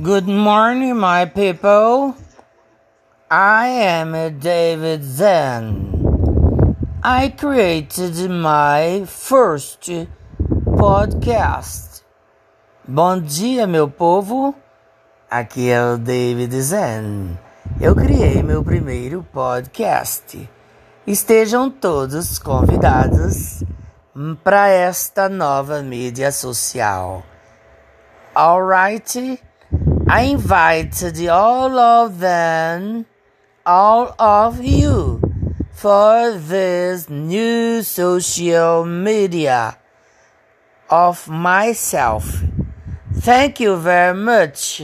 Good morning, my people. I am David Zen. I created my first podcast. Bom dia, meu povo. Aqui é o David Zen. Eu criei meu primeiro podcast. Estejam todos convidados para esta nova mídia social. Alright? I invited all of them, all of you, for this new social media of myself. Thank you very much.